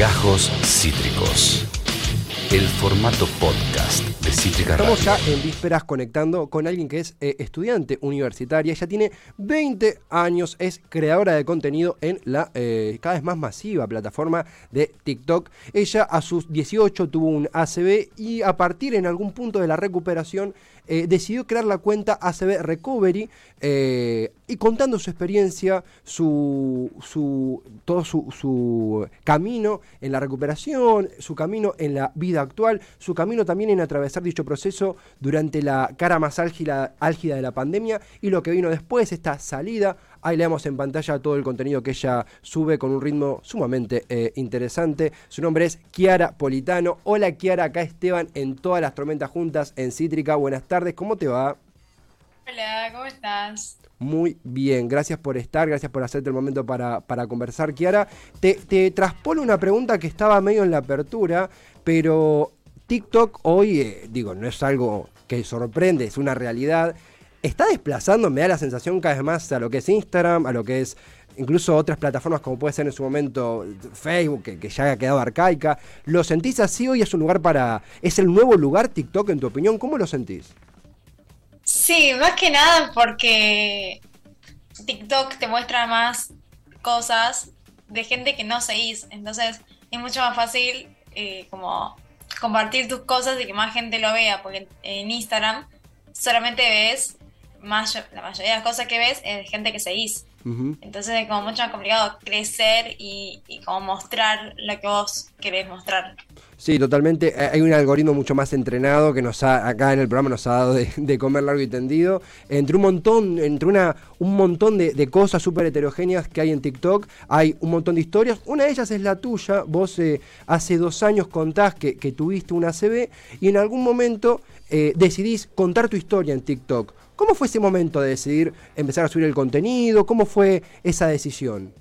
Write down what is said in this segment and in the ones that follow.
Gajos Cítricos. El formato podcast de Cítrica Estamos ya en vísperas conectando con alguien que es eh, estudiante universitaria. Ella tiene 20 años, es creadora de contenido en la eh, cada vez más masiva plataforma de TikTok. Ella a sus 18 tuvo un ACB y a partir en algún punto de la recuperación eh, decidió crear la cuenta ACB Recovery eh, y contando su experiencia, su, su, todo su, su camino en la recuperación, su camino en la vida actual, su camino también en atravesar dicho proceso durante la cara más álgida, álgida de la pandemia y lo que vino después, esta salida. Ahí le damos en pantalla todo el contenido que ella sube con un ritmo sumamente eh, interesante. Su nombre es Kiara Politano. Hola Kiara, acá Esteban en todas las tormentas juntas en Cítrica. Buenas tardes, ¿cómo te va? Hola, ¿cómo estás? Muy bien, gracias por estar, gracias por hacerte el momento para, para conversar, Kiara. Te, te traspolo una pregunta que estaba medio en la apertura, pero TikTok hoy, eh, digo, no es algo que sorprende, es una realidad. Está desplazando, me da la sensación cada vez más a lo que es Instagram, a lo que es incluso otras plataformas como puede ser en su momento Facebook, que, ya ha quedado arcaica. ¿Lo sentís así hoy? ¿Es un lugar para... ¿Es el nuevo lugar TikTok en tu opinión? ¿Cómo lo sentís? Sí, más que nada porque TikTok te muestra más cosas de gente que no seguís. Entonces es mucho más fácil eh, como compartir tus cosas y que más gente lo vea. Porque en Instagram solamente ves, más, la mayoría de las cosas que ves es gente que seguís. Entonces es como mucho más complicado crecer y, y como mostrar lo que vos querés mostrar. Sí, totalmente. Eh, Hay un algoritmo mucho más entrenado que nos ha, acá en el programa nos ha dado de, de comer largo y tendido. Entre un montón, entre una, un montón de, de cosas súper heterogéneas que hay en TikTok, hay un montón de historias. Una de ellas es la tuya. Vos eh, hace dos años contás que, que tuviste una CB y en algún momento eh, decidís contar tu historia en TikTok. ¿Cómo fue ese momento de decidir empezar a subir el contenido? ¿Cómo fue esa decisión?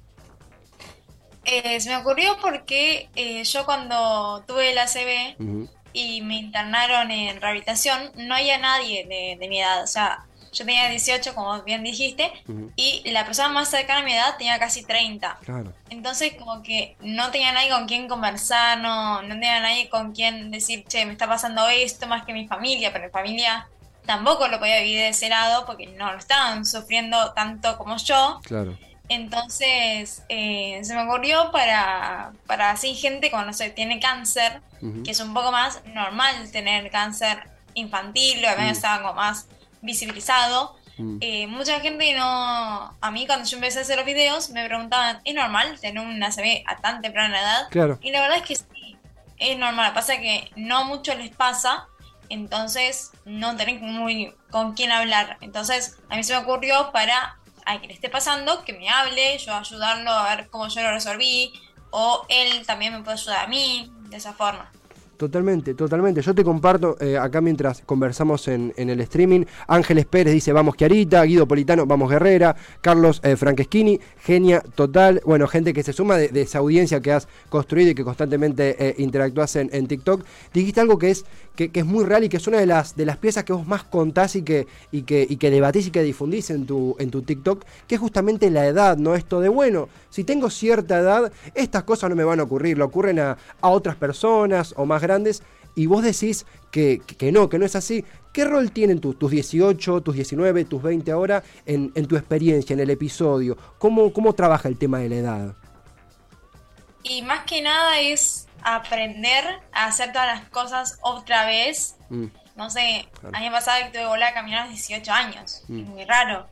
Eh, se me ocurrió porque eh, yo cuando tuve el ACV Ujú. y me internaron en rehabilitación, no había nadie de, de mi edad. O sea, yo tenía 18, como bien dijiste, y la persona más cercana a mi edad tenía casi 30. Claro. Entonces, como que no tenía nadie con quien conversar, no, no tenía nadie con quien decir, che, me está pasando esto, más que mi familia, pero mi familia tampoco lo podía vivir de ese lado porque no lo estaban sufriendo tanto como yo. Claro. Entonces eh, se me ocurrió para, para así gente cuando se tiene cáncer, que es un poco más normal tener cáncer infantil, o al menos Mm. estaba como más visibilizado. Mm. Eh, mucha gente no, a mí cuando yo empecé a hacer los videos me preguntaban, ¿es normal tener una ACV a tan temprana edad? Claro. Y la verdad es que sí, es normal, pasa que no mucho les pasa, entonces no tienen muy con quién hablar. Entonces a mí se me ocurrió para a le esté pasando, que me hable, yo ayudarlo a ver cómo yo lo resolví, o él también me puede ayudar a mí, de esa forma. Totalmente, totalmente. Yo te comparto eh, acá mientras conversamos en, en el streaming. Ángeles Pérez dice vamos Chiarita, Guido Politano, vamos Guerrera, Carlos eh, Francheschini, genia total. Bueno, gente que se suma de, de esa audiencia que has construido y que constantemente eh, interactúas en, en TikTok. Dijiste algo que es, que, que es muy real y que es una de las, de las piezas que vos más contás y que, y que, y que debatís y que difundís en tu, en tu TikTok, que es justamente la edad, ¿no? Esto de, bueno, si tengo cierta edad, estas cosas no me van a ocurrir, le ocurren a, a otras personas o más grandes, y vos decís que, que- no, que no es así. ¿Qué rol tienen tus, tus 18, tus 19, tus 20 ahora en, en tu experiencia, en el episodio? ¿Cómo, ¿Cómo trabaja el tema de la edad? Y más que nada es aprender a hacer todas las cosas otra vez. Mm, No sé, Claro. año pasado que tuve que volver a caminar a los 18 años. Mm. Es muy raro.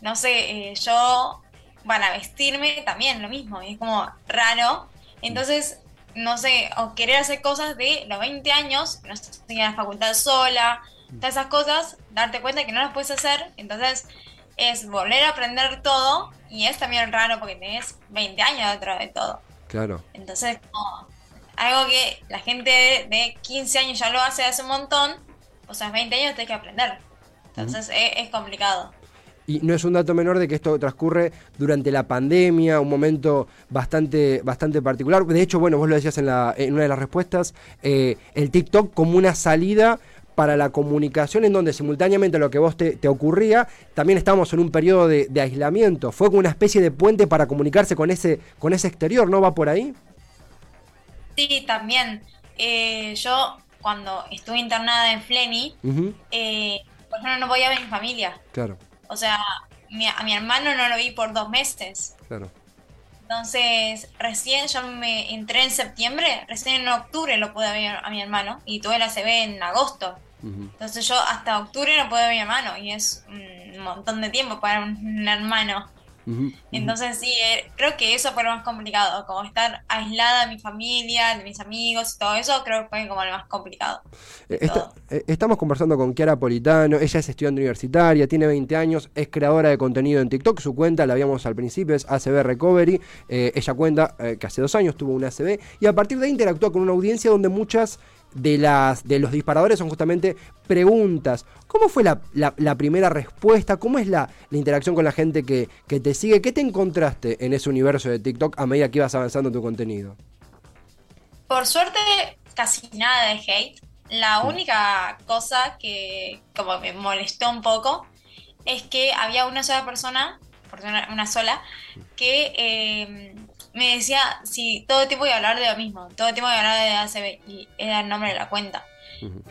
No sé, eh, yo, para vestirme también lo mismo. Es como raro. Entonces, no sé, o querer hacer cosas de los 20 años, no sé, ir a la facultad sola, todas esas cosas, darte cuenta que no las puedes hacer. Entonces, es volver a aprender todo. Y es también raro porque tenés 20 años detrás de todo. claro. Entonces, como algo que la gente de 15 años ya lo hace hace un montón, o sea, 20 años tenés que aprender. Entonces, es, es complicado. Y no es un dato menor de que esto transcurre durante la pandemia, un momento bastante, bastante particular. De hecho, bueno, vos lo decías en, la, en una de las respuestas, eh, el TikTok como una salida para la comunicación en donde simultáneamente a lo que vos te, te ocurría, también estábamos en un periodo de, de aislamiento. Fue como una especie de puente para comunicarse con ese, con ese exterior, ¿no va por ahí? Sí, también. Eh, yo cuando estuve internada en Fleni, Ujú, eh, por ejemplo, no podía ver mi familia. Claro, O sea, mi- a mi hermano no lo vi por dos meses. claro. Entonces, recién yo me entré en septiembre, recién en octubre lo pude ver a mi hermano y tuve la CB en agosto. Entonces yo hasta octubre no pude ver a mi hermano y es un montón de tiempo para un hermano. Entonces sí, eh, creo que eso fue lo más complicado, como estar aislada de mi familia, de mis amigos y todo eso, creo que fue como lo más complicado. Eh, eh, estamos conversando con Chiara Politano, ella es estudiante universitaria, tiene 20 años, es creadora de contenido en TikTok, su cuenta, la habíamos al principio, es ACB Recovery, Eh, ella cuenta eh, que hace dos años tuvo una ACB y a partir de ahí interactúa con una audiencia donde muchas de, las, de los disparadores son justamente preguntas. ¿Cómo fue la, la- la primera respuesta? ¿Cómo es la, la interacción con la gente que, que te sigue? ¿Qué te encontraste en ese universo de TikTok a medida que ibas avanzando en tu contenido? Por suerte, casi nada de hate. La única cosa que como me molestó un poco es que había una sola persona, persona- una sola, que eh, me decía si todo el tiempo iba a hablar de lo mismo, todo el tiempo iba a hablar de ACB y era el nombre de la cuenta.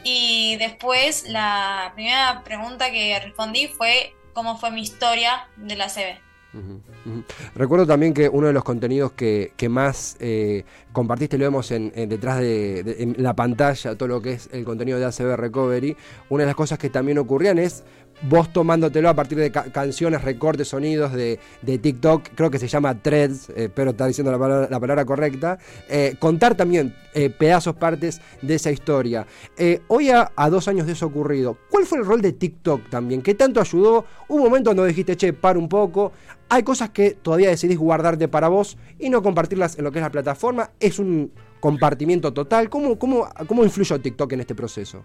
Y después la primera pregunta que respondí fue cómo fue mi historia de la ACB. Recuerdo también que uno de los contenidos que, que más eh, compartiste, lo vemos en, en detrás de, de- en la pantalla, todo lo que es el contenido de ACB Recovery. Una de las cosas que también ocurrían es vos tomándotelo a partir de ca- canciones, recortes, sonidos de, de TikTok, creo que se llama Threads, eh, pero está diciendo la palabra, la palabra correcta. Eh, contar también eh, pedazos, partes de esa historia. Eh, hoy a, a dos años de eso ocurrido, ¿cuál fue el rol de TikTok también? ¿Qué tanto ayudó? Un momento donde dijiste, che, para un poco. Hay cosas que todavía decidís guardarte para vos y no compartirlas en lo que es la plataforma. Es un compartimiento total. ¿Cómo, cómo, cómo influyó TikTok en este proceso?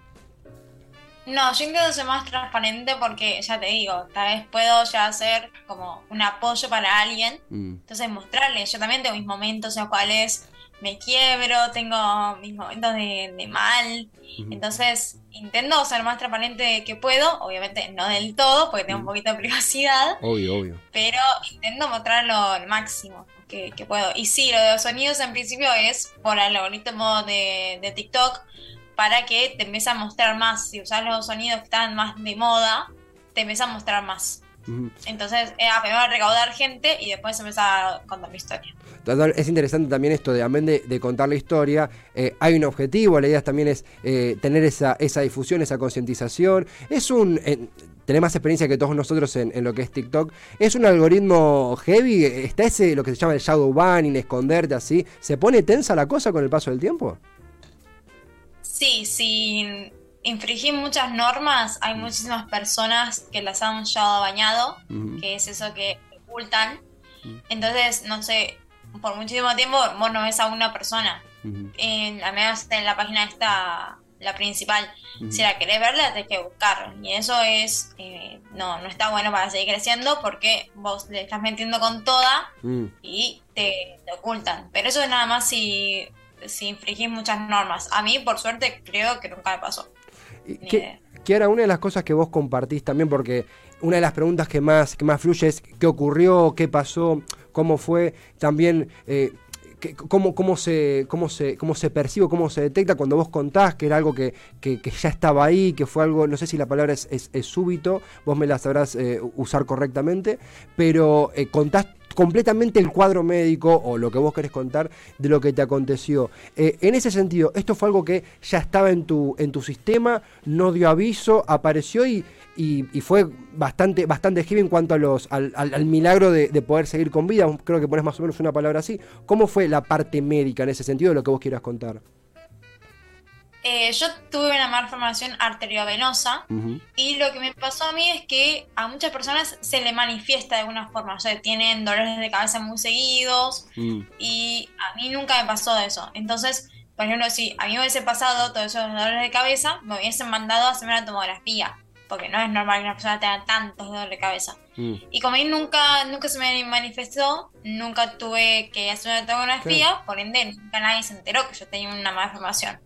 No, yo intento ser más transparente porque ya te digo, tal vez puedo ya hacer como un apoyo para alguien. Mm, Entonces mostrarle, yo también tengo mis momentos en los cuales me quiebro, tengo mis momentos de, de mal. Entonces intento ser más transparente que puedo, obviamente no del todo, porque tengo un poquito de privacidad, Obvio, obvio. pero intento mostrarlo al máximo que, que puedo. Y sí, lo de los sonidos en principio es por el algoritmo de, de TikTok para que te empiece a mostrar más. Si usas los sonidos que están más de moda, te empieza a mostrar más. Entonces, eh, primero recaudar gente y después empieza a contar mi historia. Es interesante también esto de, amén de, de contar la historia, eh, hay un objetivo, la idea también es eh, tener esa, esa difusión, esa concientización. Es un... eh, tenés más experiencia que todos nosotros en, en lo que es TikTok. Es un algoritmo heavy, está ese, lo que se llama el shadow banning, esconderte así. ¿Se pone tensa la cosa con el paso del tiempo? Sí, sin infringir muchas normas, hay muchísimas personas que las han llevado bañado, que es eso que ocultan. Entonces, no sé, por muchísimo tiempo vos no ves a una persona. En, menos en la página esta, la principal. Si la querés ver, la tenés que buscar. Y eso es, eh, no, no está bueno para seguir creciendo porque vos le estás metiendo con toda y te, te ocultan. Pero eso es nada más si, si infringís muchas normas. A mí, por suerte, creo que nunca me pasó. Ni que- una de las cosas que vos compartís también, porque una de las preguntas que más, que más fluye es qué ocurrió, qué pasó, cómo fue, también eh, que- cómo, cómo, se, cómo, se, cómo se percibe, cómo se detecta cuando vos contás que era algo que, que- que ya estaba ahí, que fue algo, no sé si la palabra es, es- es súbito, vos me la sabrás eh, usar correctamente, pero eh, contás completamente el cuadro médico o lo que vos querés contar de lo que te aconteció. Eh, en ese sentido, esto fue algo que ya estaba en tu, en tu sistema, no dio aviso, apareció y, y- fue bastante, bastante en cuanto a los, al, al- al milagro de, de poder seguir con vida. Creo que pones más o menos una palabra así. ¿Cómo fue la parte médica en ese sentido de lo que vos quieras contar? Eh, yo tuve una malformación arteriovenosa Ujú, y lo que me pasó a mí es que a muchas personas se le manifiesta de alguna forma. O sea, tienen dolores de cabeza muy seguidos, mm, y a mí nunca me pasó eso. Entonces, por ejemplo, si a mí me hubiese pasado todos esos dolores de cabeza, me hubiesen mandado a hacer una tomografía, porque no es normal que una persona tenga tantos dolores de cabeza. mm. Y como a mí nunca, nunca se me manifestó, nunca tuve que hacer una tomografía, por ende nunca nadie se enteró que yo tenía una malformación.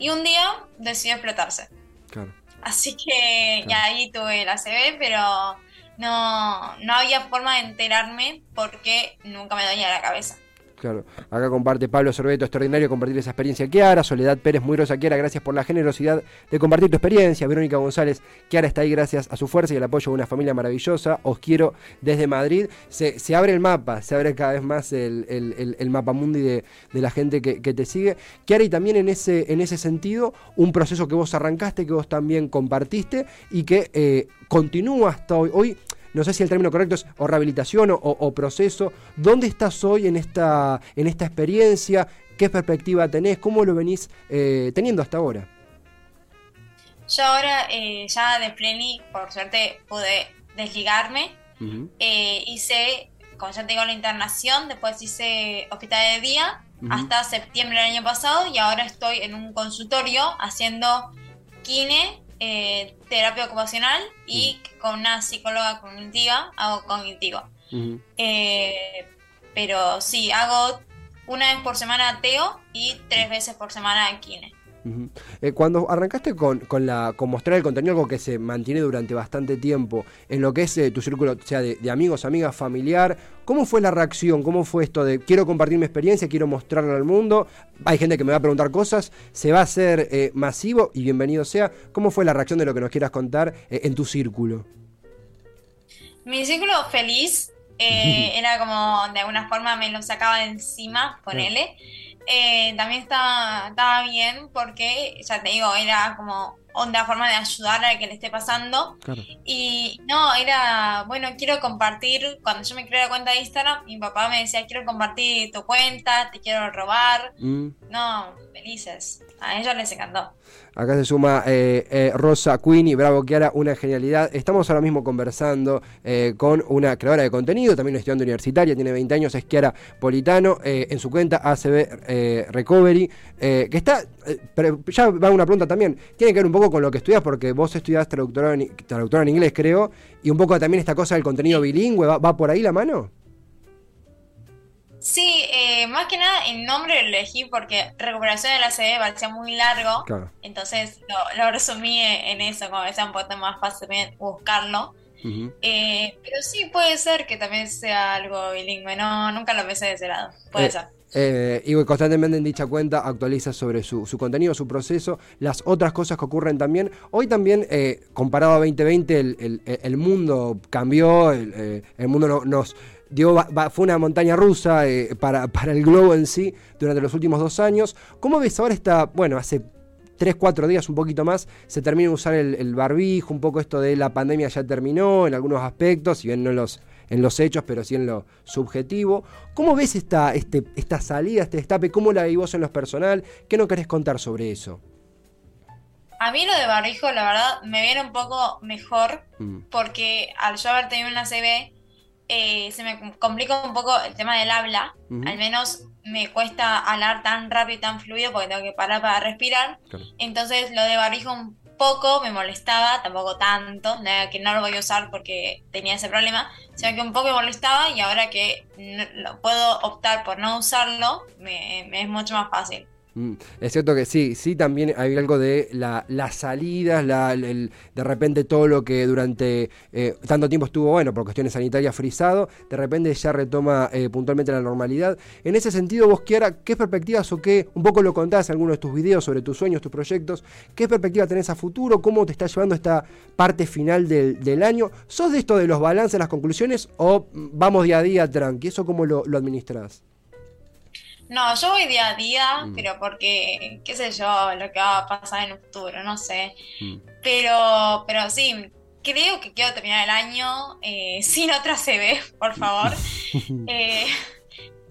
Y un día decidió explotarse. Claro. Así que y Claro. ahí tuve la CB, pero no, no había forma de enterarme porque nunca me dolía la cabeza. Claro, acá comparte Pablo Sorbeto, extraordinario compartir esa experiencia. Kiara, Soledad Pérez, muy rosa, Kiara, gracias por la generosidad de compartir tu experiencia. Verónica González, Kiara está ahí gracias a su fuerza y el apoyo de una familia maravillosa. Os quiero desde Madrid. Se, abre el mapa, se abre cada vez más el, mapa mundi de, la gente que, que, te sigue. Kiara, y también en ese, en ese sentido, un proceso que vos arrancaste, que vos también compartiste y que eh, continúa hasta hoy. Hoy no sé si el término correcto es o rehabilitación o, proceso. ¿Dónde estás hoy en esta, en esta experiencia? ¿Qué perspectiva tenés? ¿Cómo lo venís eh, teniendo hasta ahora? Yo ahora eh, ya de Pleni, por suerte, pude desligarme. Eh, hice, como ya tengo la internación, después hice hospital de día hasta septiembre del año pasado y ahora estoy en un consultorio haciendo kine eh, terapia ocupacional y mm. con una psicóloga cognitiva, hago cognitiva. Eh, pero sí, hago una vez por semana teo y tres veces por semana kine. Eh, cuando arrancaste con, con, la, con mostrar el contenido, algo que se mantiene durante bastante tiempo, en lo que es eh, tu círculo, sea de, amigos, amigas, familiar, ¿cómo fue la reacción? ¿Cómo fue esto de quiero compartir mi experiencia, quiero mostrarla al mundo? Hay gente que me va a preguntar cosas, ¿se va a hacer eh, masivo? Y bienvenido sea. ¿Cómo fue la reacción de lo que nos quieras contar en tu círculo? Mi círculo feliz era como de alguna forma me lo sacaba de encima, ponele. Eh, también estaba, estaba bien porque, ya te digo, era como onda forma de ayudar a que le esté pasando. Y no, era, bueno, quiero compartir, cuando yo me creé la cuenta de Instagram, mi papá me decía, quiero compartir tu cuenta, te quiero robar. Mm. No, felices. A ellos les encantó. Acá se suma eh, eh, Rosa Queenie, bravo Kiara, una genialidad. Estamos ahora mismo conversando eh, con una creadora de contenido, también una estudiante universitaria, tiene 20 años, es Kiara Politano, en su cuenta ACB Recovery, que está, pero ya va una pregunta también, tiene que ver un poco con lo que estudias, porque vos estudiás traductora en, traductora en inglés, creo, y un poco también esta cosa del contenido bilingüe, ¿va, por ahí la mano? Sí, eh, más que nada el nombre lo elegí porque recuperación de la CD parecía muy largo, entonces lo, resumí en eso, como que sea un poco más fácil buscarlo. Eh, pero sí puede ser que también sea algo bilingüe, no, nunca lo pensé de ese lado, puede eh, ser. y constantemente en dicha cuenta actualiza sobre su, contenido, su proceso, las otras cosas que ocurren también. Hoy también, comparado a 2020, el, el, mundo cambió, el, mundo nos fue una montaña rusa eh, para, para, el globo en sí durante los últimos dos años. ¿Cómo ves ahora esta, bueno, hace tres, cuatro días, un poquito más, se termina de usar el, barbijo, un poco esto de la pandemia ya terminó en algunos aspectos, si bien no en los, en los hechos, pero sí en lo subjetivo. ¿Cómo ves esta, este, esta salida, este destape? ¿Cómo la vos en lo personal? ¿Qué no querés contar sobre eso? A mí lo de barbijo, la verdad, me viene un poco mejor, mm. porque al yo haber tenido una CB, eh, se me complica un poco el tema del habla. Al menos me cuesta hablar tan rápido y tan fluido porque tengo que parar para respirar. Entonces lo de barbijo un poco me molestaba, tampoco tanto, que no lo voy a usar porque tenía ese problema, sino que un poco me molestaba y ahora que puedo optar por no usarlo, me es mucho más fácil. Mm, es cierto que sí, sí también hay algo de la, las salidas, de repente todo lo que durante eh, tanto tiempo estuvo, bueno, por cuestiones sanitarias frisado, de repente ya retoma eh, puntualmente la normalidad. En ese sentido, vos, Kiara, ¿qué perspectivas o qué, un poco lo contás en algunos de tus videos sobre tus sueños, tus proyectos, qué perspectiva tenés a futuro, cómo te está llevando esta parte final del, año? ¿Sos de esto de los balances, las conclusiones o vamos día a día tranqui? ¿Eso cómo lo, lo administrás? No, yo voy día a día, mm. pero porque, qué sé yo, lo que va a pasar en el futuro, no sé. Mm. Pero, pero sí, creo que quiero terminar el año eh, sin otra CB, por favor. eh,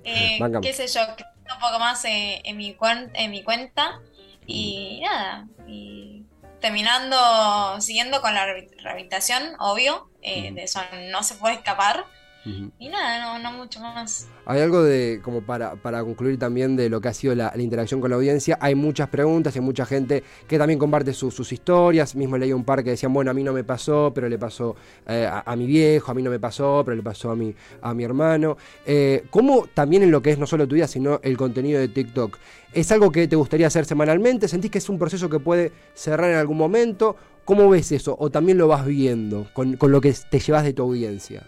eh, qué sé yo, un poco más eh, en, mi en mi cuenta. Y mm. nada, y terminando, siguiendo con la rehabilitación, obvio, de eso no se puede escapar. Y nada, no, no mucho más. Hay algo de, como para, para concluir también de lo que ha sido la, interacción con la audiencia, hay muchas preguntas, hay mucha gente que también comparte sus historias, mismo leí un par que decían, bueno, a mí no me pasó, pero le pasó eh, a, mi viejo, a mí no me pasó, pero le pasó a mi, a mi hermano. Eh, ¿Cómo también en lo que es no solo tu vida, sino el contenido de TikTok? ¿Es algo que te gustaría hacer semanalmente? ¿Sentís que es un proceso que puede cerrar en algún momento? ¿Cómo ves eso? ¿O también lo vas viendo con, con lo que te llevas de tu audiencia?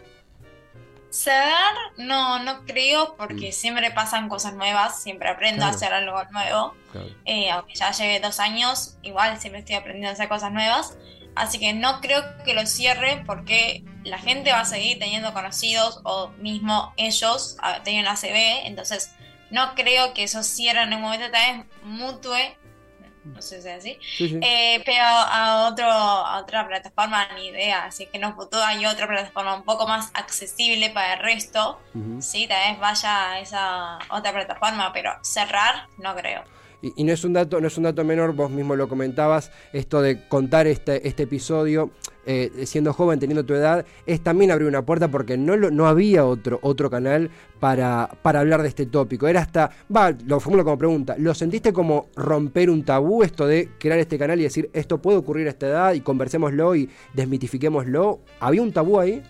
Cerrar, no, no creo, porque Mm. siempre pasan cosas nuevas, siempre aprendo Claro. a hacer algo nuevo. Claro. Eh, aunque ya lleve dos años, igual siempre estoy aprendiendo a hacer cosas nuevas. Así que no creo que lo cierre porque la gente va a seguir teniendo conocidos o mismo ellos tienen la CB. Entonces no creo que eso cierre en un momento tal vez mutue. No sé si es así. Sí, sí. Eh, pero a, otro, a otra plataforma ni idea. Así que no futuro hay otra plataforma un poco más accesible para el resto. Ujú. Sí, tal vez vaya a esa otra plataforma, pero cerrar no creo. Y, y no es un dato, no es un dato menor, vos mismo lo comentabas, esto de contar este, este episodio eh, siendo joven, teniendo tu edad, es también abrir una puerta porque no, lo- no había otro, otro canal para, para hablar de este tópico. Era hasta, va, lo formulo como pregunta, ¿lo sentiste como romper un tabú esto de crear este canal y decir esto puede ocurrir a esta edad y conversémoslo y desmitifiquémoslo? ¿Había un tabú ahí?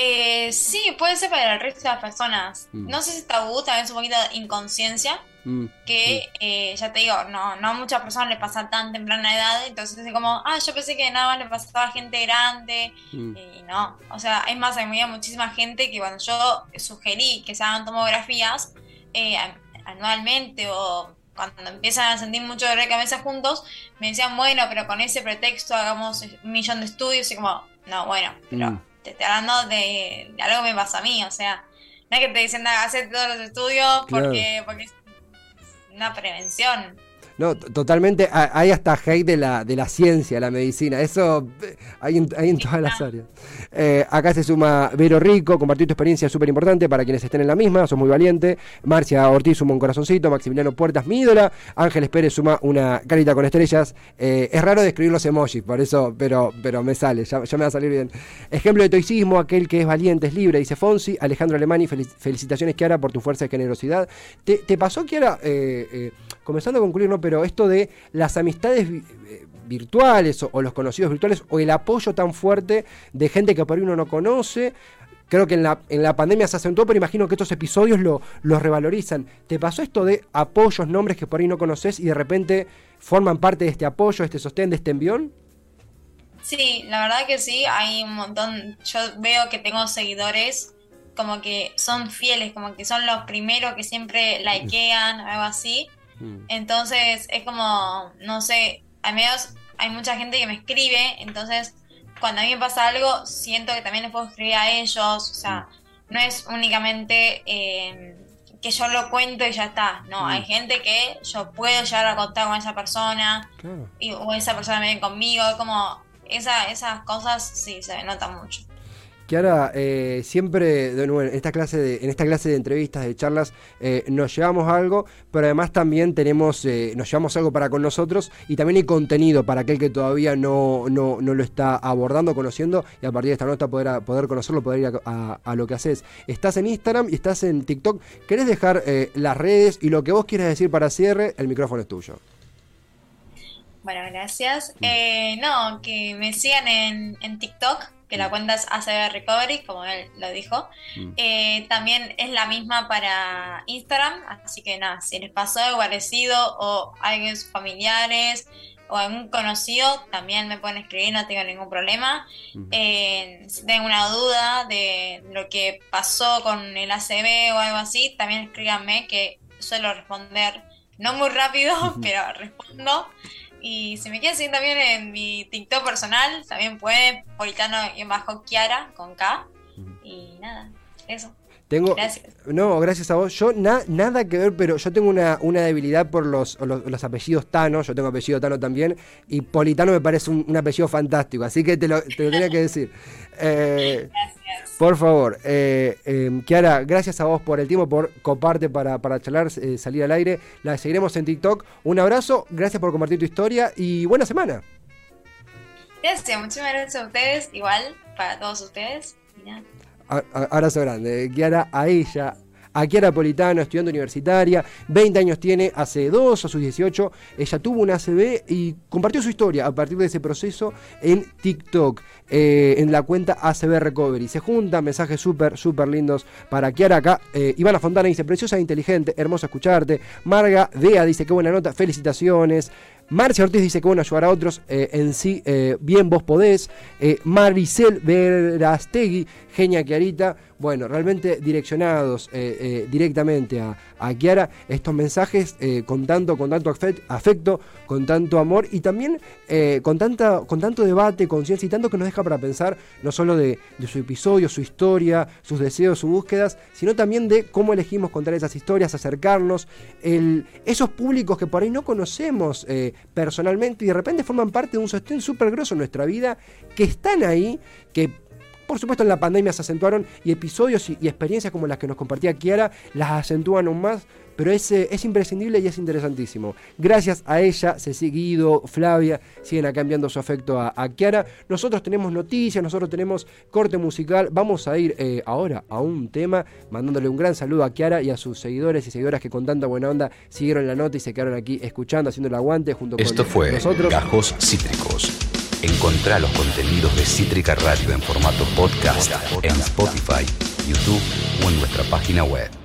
Eh, sí, puede ser para el resto de las personas. Mm. No sé si es tabú, tal vez un poquito de inconsciencia, Mm, que eh, ya te digo, no, no a muchas personas les pasa tan temprana edad, entonces es como, ah, yo pensé que nada más le pasaba a gente grande, mm, y no. O sea, es más, había muchísima gente que cuando yo sugerí que se hagan tomografías eh, an- anualmente o cuando empiezan a sentir mucho dolor de cabeza juntos, me decían, bueno, pero con ese pretexto hagamos un millón de estudios, y como, no, bueno, pero Mm. te estoy hablando de, de algo que me pasa a mí, o sea, no es que te dicen, hacer todos los estudios porque, porque es una prevención. No, totalmente. ha- Hay hasta hate de la, de la ciencia, la medicina. Eso eh, hay en, hay en todas las áreas. Eh, acá se suma Vero Rico, compartir tu experiencia súper importante para quienes estén en la misma. Sos muy valiente. Marcia Ortiz suma un corazoncito. Maximiliano Puertas, mi ídola. Ángeles Pérez suma una carita con estrellas. Eh, es raro describir los emojis, por eso, pero, pero me sale, ya, ya me va a salir bien. Ejemplo de toicismo, aquel que es valiente, es libre, dice Fonsi. Alejandro Alemani, felic- felicitaciones, Kiara, por tu fuerza y generosidad. ¿Te, te pasó, Kiara, eh, comenzando a concluir, ¿no? Pero esto de las amistades eh, virtuales o, o los conocidos virtuales o el apoyo tan fuerte de gente que por ahí uno no conoce. Creo que en la, en la pandemia se acentuó, pero imagino que estos episodios lo, los revalorizan. ¿Te pasó esto de apoyos, nombres que por ahí no conoces y de repente forman parte de este apoyo, de este sostén, de este envión? Sí, la verdad que sí, hay un montón, yo veo que tengo seguidores como que son fieles, como que son los primeros que siempre likean, algo así. Entonces es como, no sé, al menos hay mucha gente que me escribe, entonces cuando a mí me pasa algo, siento que también les puedo escribir a ellos, o sea, no es únicamente eh, que yo lo cuento y ya está, no, Mm. hay gente que yo puedo llegar a contar con esa persona, Claro. y, o esa persona viene conmigo, es como esa, esas cosas sí se notan mucho. Ahora eh, siempre, de nuevo, en esta clase de, en esta clase de entrevistas, de charlas, eh, nos llevamos algo, pero además también tenemos, eh, nos llevamos algo para con nosotros y también hay contenido para aquel que todavía no, no, no lo está abordando, conociendo, y a partir de esta nota poder, poder conocerlo, poder ir a, a- a lo que haces. Estás en Instagram y estás en TikTok. ¿Querés dejar eh, las redes y lo que vos quieras decir para cierre? El micrófono es tuyo. Bueno, gracias. Eh, no, que me sigan en, en TikTok, que la cuenta es ACB Recovery, como él lo dijo. Mm. Eh, también es la misma para Instagram, así que nada, si les pasó algo parecido o alguien de sus familiares o algún conocido, también me pueden escribir, no tengo ningún problema. Ujú. Eh, si tienen una duda de lo que pasó con el ACB o algo así, también escríbanme que suelo responder, no muy rápido, pero respondo. Y si me quieren seguir también en mi TikTok personal, también pueden, Politano y bajo Kiara con K. Y nada, eso. Tengo, Gracias. No, gracias a vos. Yo na- nada que ver, pero yo tengo una, una debilidad por los, los, los apellidos Tano. Yo tengo apellido Tano también. Y Politano me parece un, un apellido fantástico. Así que te lo, te lo tenía que decir. Eh, por favor, eh, eh, Kiara, gracias a vos por el tiempo, por coparte para, para charlar, eh, salir al aire. La seguiremos en TikTok. Un abrazo, gracias por compartir tu historia y buena semana. Gracias, muchísimas gracias a ustedes, igual para todos ustedes. Y nada. Abrazo grande. Kiara, a ella, a Kiara Politano, estudiante universitaria, 20 años tiene, hace dos a sus 18, ella tuvo una ACB y compartió su historia a partir de ese proceso en TikTok, eh, en la cuenta ACB Recovery. Se juntan mensajes súper, súper lindos para Kiara acá. Eh, Ivana Fontana dice, preciosa e inteligente, hermoso escucharte. Marga Dea dice, qué buena nota, felicitaciones. Marcia Ortiz dice que bueno, ayudar a otros eh, en sí, eh, bien vos podés. Eh, Maricel Verastegui, genia Kiarita. Bueno, realmente direccionados directamente a, a, Kiara estos mensajes con, tanto, con tanto afecto, con tanto amor y también con, tanta, con tanto debate, conciencia y tanto que nos deja para pensar no solo de, su episodio, su historia, sus deseos, sus búsquedas, sino también de cómo elegimos contar esas historias, acercarnos, esos públicos que por ahí no conocemos personalmente y de repente forman parte de un sostén súper grosso en nuestra vida, que están ahí, que por supuesto en la pandemia se acentuaron y episodios y, experiencias como las que nos compartía Kiara las acentúan aún más, pero es, es imprescindible y es interesantísimo. Gracias a ella, se Guido, Flavia, siguen acá enviando su afecto a, a, Kiara. Nosotros tenemos noticias, nosotros tenemos corte musical. Vamos a ir eh, ahora a un tema, mandándole un gran saludo a Kiara y a sus seguidores y seguidoras que con tanta buena onda siguieron la nota y se quedaron aquí escuchando, haciendo el aguante junto Esto con fue nosotros. Gajos Cítricos. Encontrá los contenidos de Cítrica Radio en formato podcast en Spotify, YouTube o en nuestra página web.